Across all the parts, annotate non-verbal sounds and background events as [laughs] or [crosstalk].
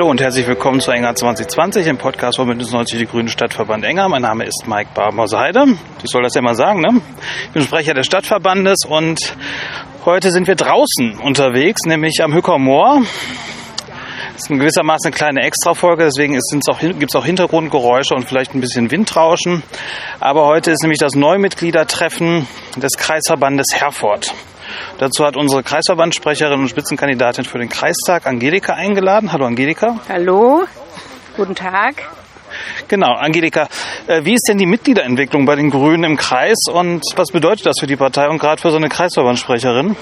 Hallo und herzlich willkommen zu Enger 2020 im Podcast von Bündnis 90 Die Grüne Stadtverband Enger. Mein Name ist Mike Barmhauser-Heide. Ich soll das ja mal sagen, ne? Ich bin Sprecher des Stadtverbandes und heute sind wir draußen unterwegs, nämlich am Hücker Moor. Das ist in gewissermaßen eine kleine Extrafolge, deswegen gibt es auch Hintergrundgeräusche und vielleicht ein bisschen Windrauschen. Aber heute ist nämlich das Neummitgliedertreffen des Kreisverbandes Herford. Dazu hat unsere Kreisverbandssprecherin und Spitzenkandidatin für den Kreistag Angelika eingeladen. Hallo Angelika. Hallo, guten Tag. Genau, Angelika, äh, wie ist denn die Mitgliederentwicklung bei den Grünen im Kreis und was bedeutet das für die Partei und gerade für so eine Kreisverbandssprecherin?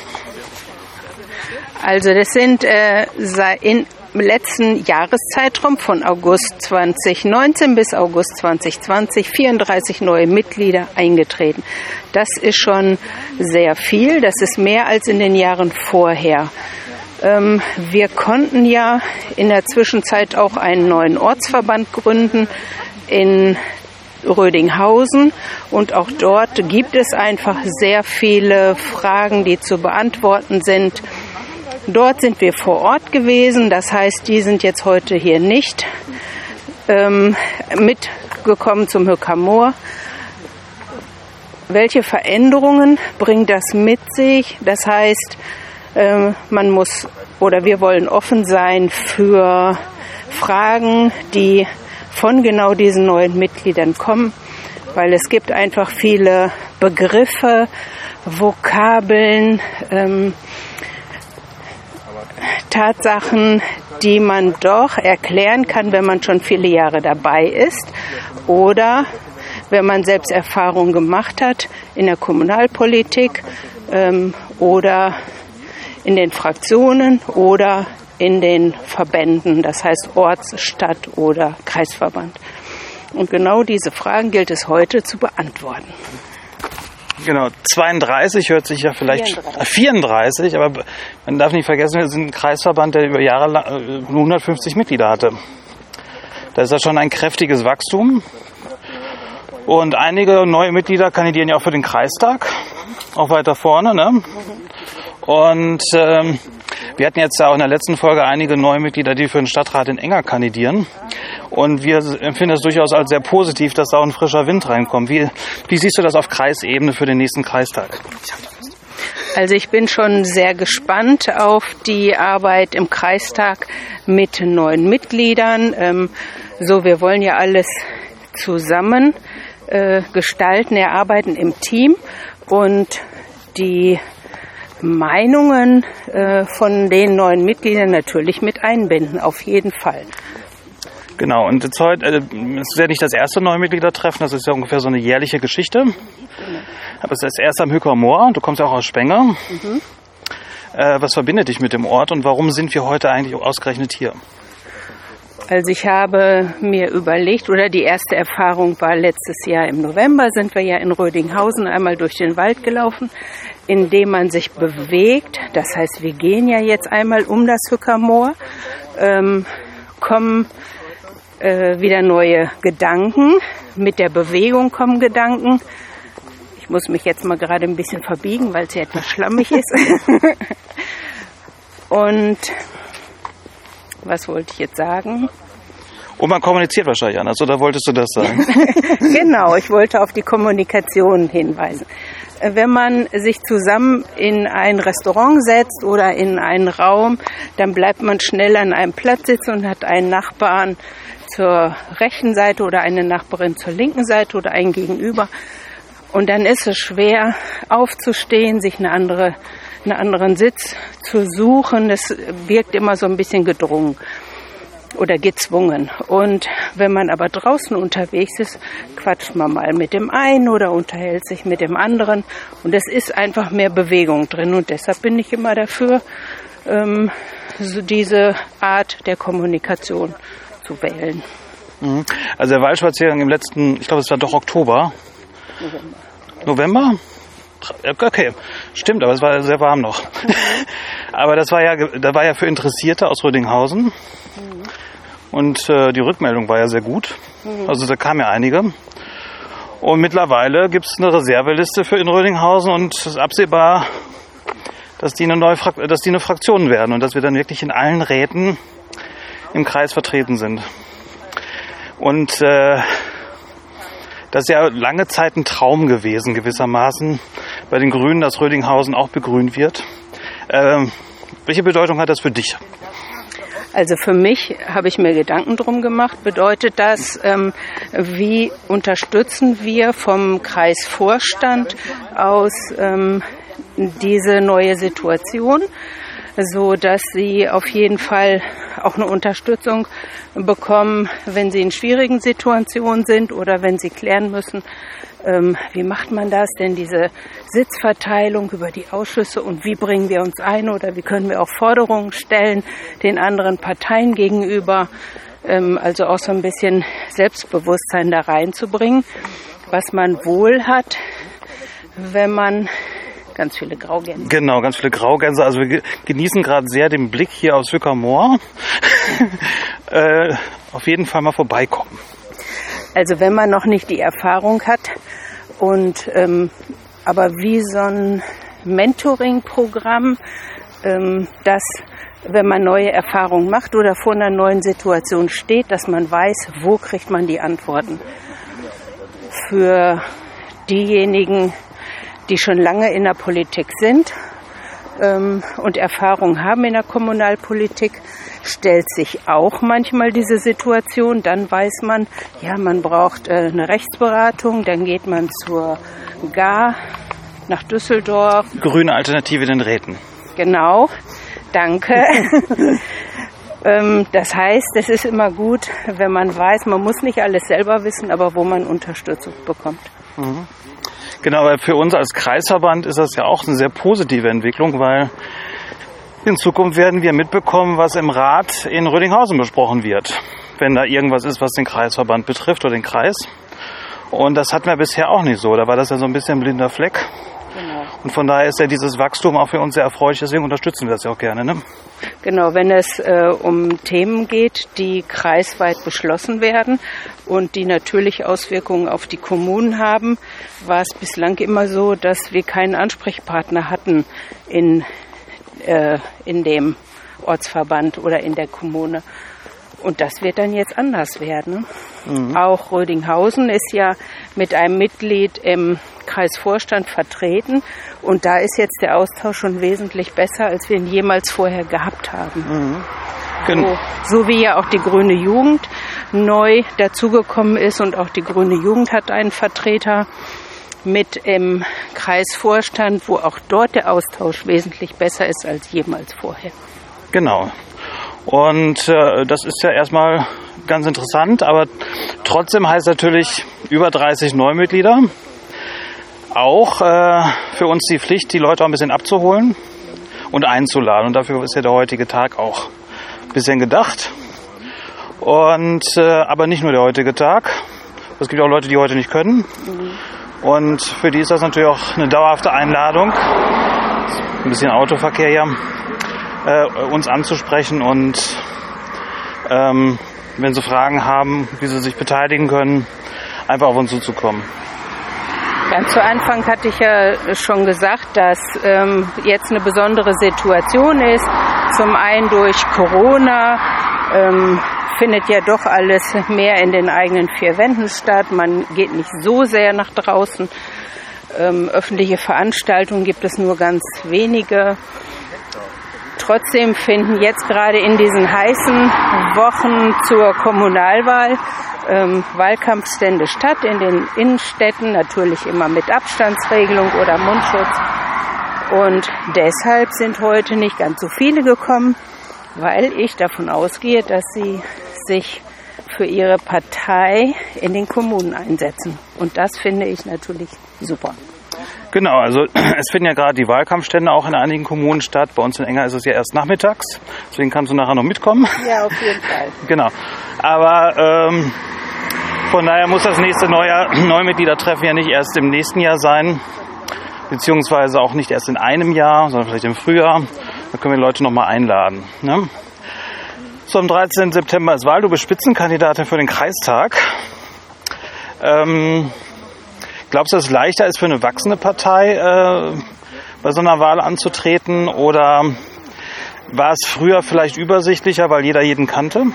Also das sind äh, in letzten Jahreszeitraum von August 2019 bis August 2020 34 neue Mitglieder eingetreten. Das ist schon sehr viel. Das ist mehr als in den Jahren vorher. Ähm, wir konnten ja in der Zwischenzeit auch einen neuen Ortsverband gründen in Rödinghausen und auch dort gibt es einfach sehr viele Fragen, die zu beantworten sind. Dort sind wir vor Ort gewesen, das heißt, die sind jetzt heute hier nicht ähm, mitgekommen zum Höckermoor. Welche Veränderungen bringt das mit sich? Das heißt, äh, man muss oder wir wollen offen sein für Fragen, die von genau diesen neuen Mitgliedern kommen, weil es gibt einfach viele Begriffe, Vokabeln, ähm, Tatsachen, die man doch erklären kann, wenn man schon viele Jahre dabei ist oder wenn man selbst Erfahrungen gemacht hat in der Kommunalpolitik ähm, oder in den Fraktionen oder in den Verbänden, das heißt Orts-, Stadt- oder Kreisverband. Und genau diese Fragen gilt es heute zu beantworten. Genau, 32 hört sich ja vielleicht 34, 34 aber man darf nicht vergessen, wir sind ein Kreisverband, der über Jahre lang 150 äh, Mitglieder hatte. Das ist ja schon ein kräftiges Wachstum. Und einige neue Mitglieder kandidieren ja auch für den Kreistag, auch weiter vorne. Ne? Und ähm, wir hatten jetzt auch in der letzten Folge einige neue Mitglieder, die für den Stadtrat in Enger kandidieren. Und wir empfinden es durchaus als sehr positiv, dass da auch ein frischer Wind reinkommt. Wie, wie siehst du das auf Kreisebene für den nächsten Kreistag? Also ich bin schon sehr gespannt auf die Arbeit im Kreistag mit neuen Mitgliedern. Ähm, so, wir wollen ja alles zusammen äh, gestalten, erarbeiten im Team und die Meinungen äh, von den neuen Mitgliedern natürlich mit einbinden, auf jeden Fall. Genau, und jetzt heute, äh, es ist ja nicht das erste neue Mitgliedertreffen, das ist ja ungefähr so eine jährliche Geschichte. Aber es ist das erste am Hücker Moor, du kommst ja auch aus Spenger. Mhm. Äh, was verbindet dich mit dem Ort und warum sind wir heute eigentlich ausgerechnet hier? Also ich habe mir überlegt, oder die erste Erfahrung war letztes Jahr im November, sind wir ja in Rödinghausen einmal durch den Wald gelaufen, in dem man sich bewegt. Das heißt, wir gehen ja jetzt einmal um das Hückermoor, ähm, kommen äh, wieder neue Gedanken. Mit der Bewegung kommen Gedanken. Ich muss mich jetzt mal gerade ein bisschen verbiegen, weil es ja etwas schlammig ist. [laughs] Und was wollte ich jetzt sagen? Und man kommuniziert wahrscheinlich anders, oder wolltest du das sagen? [laughs] genau, ich wollte auf die Kommunikation hinweisen. Wenn man sich zusammen in ein Restaurant setzt oder in einen Raum, dann bleibt man schnell an einem Platz sitzen und hat einen Nachbarn, zur rechten Seite oder eine Nachbarin zur linken Seite oder ein Gegenüber. Und dann ist es schwer aufzustehen, sich eine andere, einen anderen Sitz zu suchen. Das wirkt immer so ein bisschen gedrungen oder gezwungen. Und wenn man aber draußen unterwegs ist, quatscht man mal mit dem einen oder unterhält sich mit dem anderen. Und es ist einfach mehr Bewegung drin. Und deshalb bin ich immer dafür, ähm, so diese Art der Kommunikation zu wählen. Mhm. Also der Waldspaziergang im letzten, ich glaube es war doch Oktober. November. November? Okay, stimmt, aber es war sehr warm noch. [laughs] aber das war ja, da war ja für Interessierte aus Rödinghausen. Mhm. Und äh, die Rückmeldung war ja sehr gut. Mhm. Also da kamen ja einige. Und mittlerweile gibt es eine Reserveliste für in Rödinghausen und es ist absehbar, dass die, eine neue dass die eine Fraktion werden und dass wir dann wirklich in allen Räten im Kreis vertreten sind. Und äh, das ist ja lange Zeit ein Traum gewesen, gewissermaßen, bei den Grünen, dass Rödinghausen auch begrünt wird. Ähm, welche Bedeutung hat das für dich? Also für mich habe ich mir Gedanken drum gemacht. Bedeutet das, ähm, wie unterstützen wir vom Kreisvorstand aus ähm, diese neue Situation, so dass sie auf jeden Fall auch eine Unterstützung bekommen, wenn sie in schwierigen Situationen sind oder wenn sie klären müssen, ähm, wie macht man das denn, diese Sitzverteilung über die Ausschüsse und wie bringen wir uns ein oder wie können wir auch Forderungen stellen den anderen Parteien gegenüber, ähm, also auch so ein bisschen Selbstbewusstsein da reinzubringen, was man wohl hat, wenn man ganz viele Graugänse. Genau, ganz viele Graugänse. Also wir genießen gerade sehr den Blick hier aus Wickermoor. [laughs] äh, auf jeden Fall mal vorbeikommen. Also wenn man noch nicht die Erfahrung hat und ähm, aber wie so ein Mentoring-Programm, ähm, das wenn man neue Erfahrungen macht oder vor einer neuen Situation steht, dass man weiß, wo kriegt man die Antworten. Für diejenigen, die schon lange in der Politik sind ähm, und Erfahrung haben in der Kommunalpolitik, stellt sich auch manchmal diese Situation. Dann weiß man, ja, man braucht äh, eine Rechtsberatung, dann geht man zur GAR nach Düsseldorf. Grüne Alternative den Räten. Genau, danke. [laughs] ähm, das heißt, es ist immer gut, wenn man weiß, man muss nicht alles selber wissen, aber wo man Unterstützung bekommt. Mhm. Genau, weil für uns als Kreisverband ist das ja auch eine sehr positive Entwicklung, weil in Zukunft werden wir mitbekommen, was im Rat in Rödinghausen besprochen wird, wenn da irgendwas ist, was den Kreisverband betrifft oder den Kreis. Und das hatten wir bisher auch nicht so. Da war das ja so ein bisschen blinder Fleck. Und von daher ist ja dieses Wachstum auch für uns sehr erfreulich, deswegen unterstützen wir das ja auch gerne. Ne? Genau, wenn es äh, um Themen geht, die kreisweit beschlossen werden und die natürlich Auswirkungen auf die Kommunen haben, war es bislang immer so, dass wir keinen Ansprechpartner hatten in, äh, in dem Ortsverband oder in der Kommune. Und das wird dann jetzt anders werden. Mhm. Auch Rödinghausen ist ja mit einem Mitglied im Kreisvorstand vertreten. Und da ist jetzt der Austausch schon wesentlich besser, als wir ihn jemals vorher gehabt haben. Mhm. Genau. So, so wie ja auch die Grüne Jugend neu dazugekommen ist und auch die Grüne Jugend hat einen Vertreter mit im Kreisvorstand, wo auch dort der Austausch wesentlich besser ist als jemals vorher. Genau. Und äh, das ist ja erstmal ganz interessant, aber trotzdem heißt natürlich über 30 Neumitglieder. Auch äh, für uns die Pflicht, die Leute auch ein bisschen abzuholen und einzuladen. Und dafür ist ja der heutige Tag auch ein bisschen gedacht. Und äh, aber nicht nur der heutige Tag. Es gibt auch Leute, die heute nicht können. Und für die ist das natürlich auch eine dauerhafte Einladung. Ein bisschen Autoverkehr ja äh, uns anzusprechen und ähm, wenn sie Fragen haben, wie sie sich beteiligen können, einfach auf uns zuzukommen. Ganz zu Anfang hatte ich ja schon gesagt, dass ähm, jetzt eine besondere Situation ist. Zum einen durch Corona ähm, findet ja doch alles mehr in den eigenen vier Wänden statt. Man geht nicht so sehr nach draußen. Ähm, öffentliche Veranstaltungen gibt es nur ganz wenige. Trotzdem finden jetzt gerade in diesen heißen Wochen zur Kommunalwahl ähm, Wahlkampfstände statt in den Innenstädten, natürlich immer mit Abstandsregelung oder Mundschutz. Und deshalb sind heute nicht ganz so viele gekommen, weil ich davon ausgehe, dass sie sich für ihre Partei in den Kommunen einsetzen. Und das finde ich natürlich super. Genau, also [clears throat] es finden ja gerade die Wahlkampfstände auch in einigen Kommunen statt. Bei uns in Enger ist es ja erst nachmittags. Deswegen kannst du nachher noch mitkommen. Ja, auf jeden Fall. [laughs] Genau. Aber ähm, von daher muss das nächste Neujahr, [clears throat] Neumitgliedertreffen ja nicht erst im nächsten Jahr sein. Beziehungsweise auch nicht erst in einem Jahr, sondern vielleicht im Frühjahr. Da können wir Leute nochmal einladen. Ne? So, am 13. September ist Wahl. Du bist Spitzenkandidatin für den Kreistag. Ähm, Glaubst du, dass es leichter ist für eine wachsende Partei, äh, bei so einer Wahl anzutreten? Oder War es früher vielleicht übersichtlicher, weil jeder jeden kannte?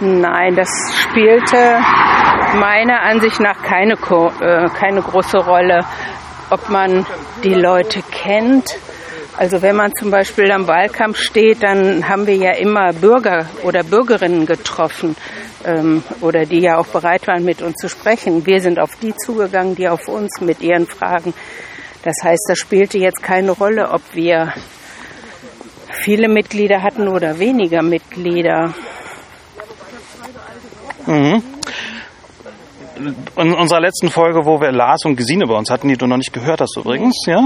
Nein, das spielte meiner Ansicht nach keine, äh, keine große Rolle, ob man die Leute kennt. Also wenn man zum Beispiel am Wahlkampf steht, dann haben wir ja immer Bürger oder Bürgerinnen getroffen ähm, oder die ja auch bereit waren, mit uns zu sprechen. Wir sind auf die zugegangen, die auf uns mit ihren Fragen. Das heißt, das spielte jetzt keine Rolle, ob wir viele Mitglieder hatten oder weniger Mitglieder. Mhm. In unserer letzten Folge, wo wir Lars und Gesine bei uns hatten, die du noch nicht gehört hast übrigens, ja?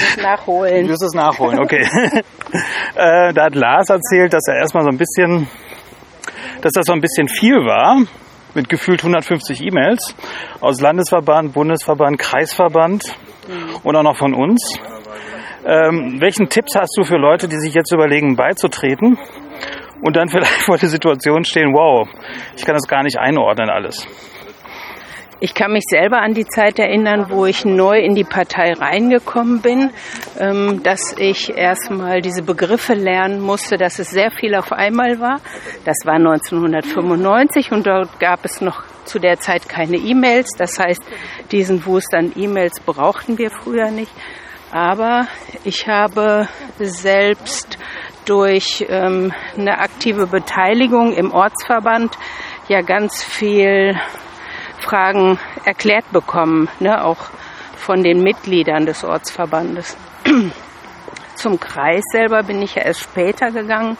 [laughs] nachholen. Du wirst es nachholen, okay. [laughs] äh, da hat Lars erzählt, dass er erstmal so ein bisschen, dass das so ein bisschen viel war, mit gefühlt 150 E-Mails aus Landesverband, Bundesverband, Kreisverband mhm. und auch noch von uns. Ähm, welchen Tipps hast du für Leute, die sich jetzt überlegen, beizutreten und dann vielleicht vor der Situation stehen, wow, ich kann das gar nicht einordnen alles? Ich kann mich selber an die Zeit erinnern, wo ich neu in die Partei reingekommen bin, ähm, dass ich erstmal diese Begriffe lernen musste, dass es sehr viel auf einmal war. Das war 1995 und dort gab es noch zu der Zeit keine E-Mails. Das heißt, diesen Wust an E-Mails brauchten wir früher nicht. Aber ich habe selbst durch ähm, eine aktive Beteiligung im Ortsverband ja ganz viel Fragen erklärt bekommen, ne, auch von den Mitgliedern des Ortsverbandes. [clears throat] Zum Kreis selber bin ich ja erst später gegangen.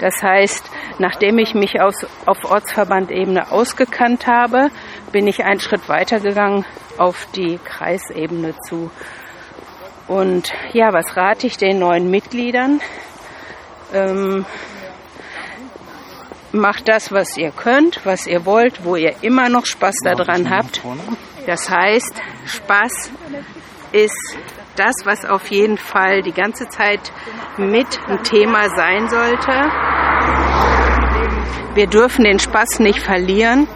Das heißt, nachdem ich mich aus, auf Ortsverbandebene ausgekannt habe, bin ich einen Schritt weiter gegangen auf die Kreisebene zu. Und ja, was rate ich den neuen Mitgliedern? Ähm, macht das, was ihr könnt, was ihr wollt, wo ihr immer noch Spaß daran habt. Das heißt, Spaß ist das, was auf jeden Fall die ganze Zeit mit ein Thema sein sollte. Wir dürfen den Spaß nicht verlieren,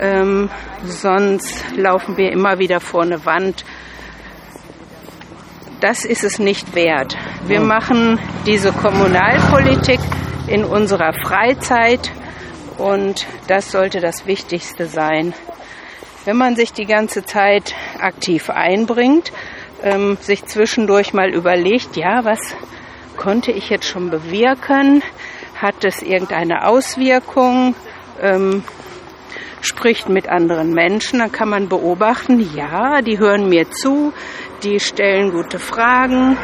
ähm, sonst laufen wir immer wieder vor eine Wand. Das ist es nicht wert. Wir machen diese Kommunalpolitik in unserer Freizeit und das sollte das Wichtigste sein. Wenn man sich die ganze Zeit aktiv einbringt, ähm, sich zwischendurch mal überlegt, ja, was konnte ich jetzt schon bewirken? Hat es irgendeine Auswirkung? Ähm, spricht mit anderen Menschen, dann kann man beobachten, ja, die hören mir zu, die stellen gute Fragen,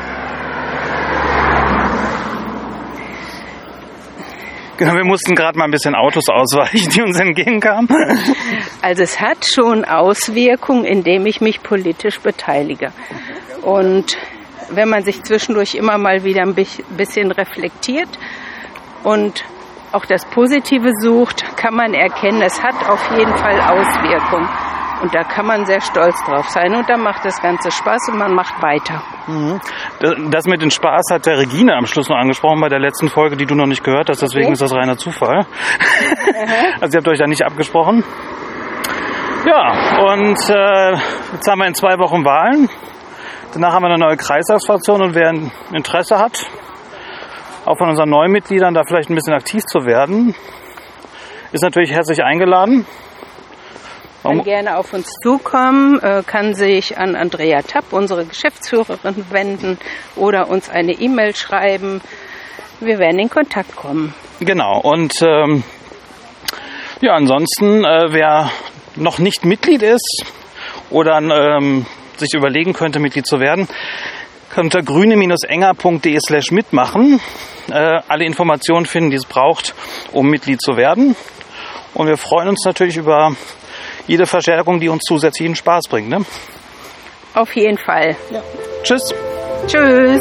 wir mussten gerade mal ein bisschen Autos ausweichen, die uns entgegenkamen. Also es hat schon Auswirkungen, indem ich mich politisch beteilige. Und wenn man sich zwischendurch immer mal wieder ein bisschen reflektiert und auch das Positive sucht, kann man erkennen, es hat auf jeden Fall Auswirkungen. Und da kann man sehr stolz drauf sein. Und da macht das Ganze Spaß und man macht weiter. Mhm. Das mit dem Spaß hat der Regine am Schluss noch angesprochen bei der letzten Folge, die du noch nicht gehört hast. Deswegen okay. ist das reiner Zufall. [laughs] also ihr habt euch da nicht abgesprochen. Ja, und äh, jetzt haben wir in zwei Wochen Wahlen. Danach haben wir eine neue Kreistagsfraktion und wer Interesse hat, auch von unseren neuen Mitgliedern da vielleicht ein bisschen aktiv zu werden, ist natürlich herzlich eingeladen kann gerne auf uns zukommen, äh, kann sich an Andrea Tapp, unsere Geschäftsführerin, wenden oder uns eine E-Mail schreiben. Wir werden in Kontakt kommen. Genau. Und ähm, ja, ansonsten, äh, wer noch nicht Mitglied ist oder ähm, sich überlegen könnte, Mitglied zu werden, unter grüne-enger.de slash mitmachen. Äh, alle Informationen finden, die es braucht, um Mitglied zu werden. Und wir freuen uns natürlich über jede Verstärkung, die uns zusätzlichen Spaß bringt. Ne? Auf jeden Fall. Ja. Tschüss. Tschüss.